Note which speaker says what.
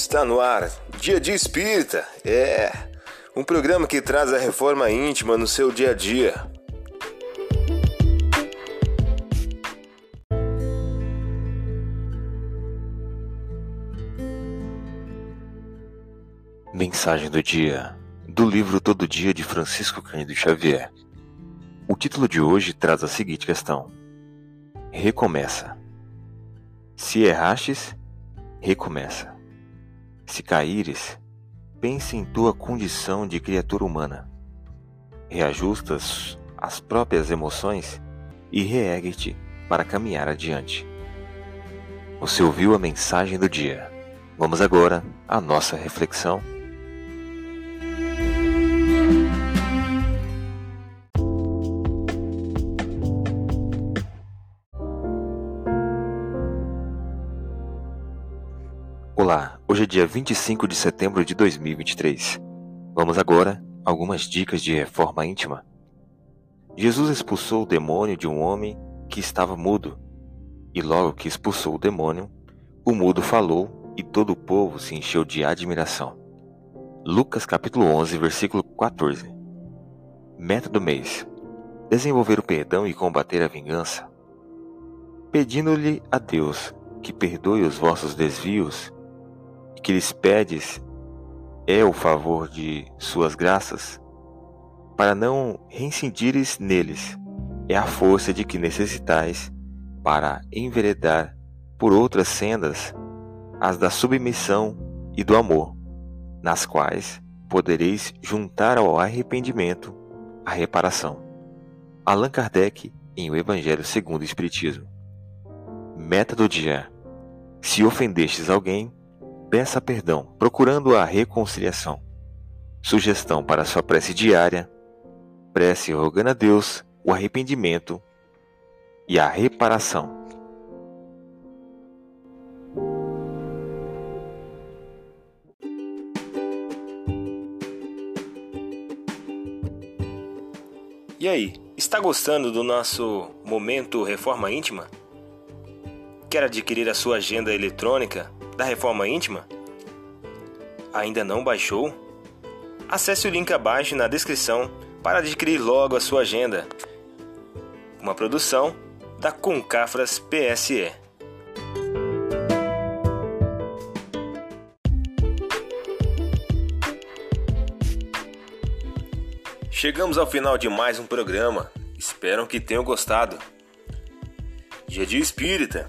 Speaker 1: Está no ar, Dia de Espírita. É um programa que traz a reforma íntima no seu dia a dia.
Speaker 2: Mensagem do dia do livro Todo Dia de Francisco Cândido Xavier. O título de hoje traz a seguinte questão: Recomeça. Se errastes, recomeça. Se caíres, pense em tua condição de criatura humana. Reajustas as próprias emoções e reergue-te para caminhar adiante. Você ouviu a mensagem do dia. Vamos agora à nossa reflexão. Olá, hoje é dia 25 de setembro de 2023. Vamos agora a algumas dicas de reforma íntima. Jesus expulsou o demônio de um homem que estava mudo, e logo que expulsou o demônio, o mudo falou e todo o povo se encheu de admiração. Lucas capítulo 11, versículo 14. Meta do mês: desenvolver o perdão e combater a vingança. Pedindo-lhe a Deus que perdoe os vossos desvios que lhes pedes é o favor de suas graças, para não reincindires neles, é a força de que necessitais para enveredar por outras sendas, as da submissão e do amor, nas quais podereis juntar ao arrependimento a reparação. Allan Kardec em O Evangelho segundo o Espiritismo. Meta do dia: se ofendestes alguém, Peça perdão, procurando a reconciliação. Sugestão para sua prece diária: prece rogando a Deus o arrependimento e a reparação.
Speaker 1: E aí, está gostando do nosso momento Reforma Íntima? Quer adquirir a sua agenda eletrônica da Reforma Íntima? Ainda não baixou? Acesse o link abaixo na descrição para adquirir logo a sua agenda. Uma produção da Concafras PSE. Chegamos ao final de mais um programa. Espero que tenham gostado. Dia de Espírita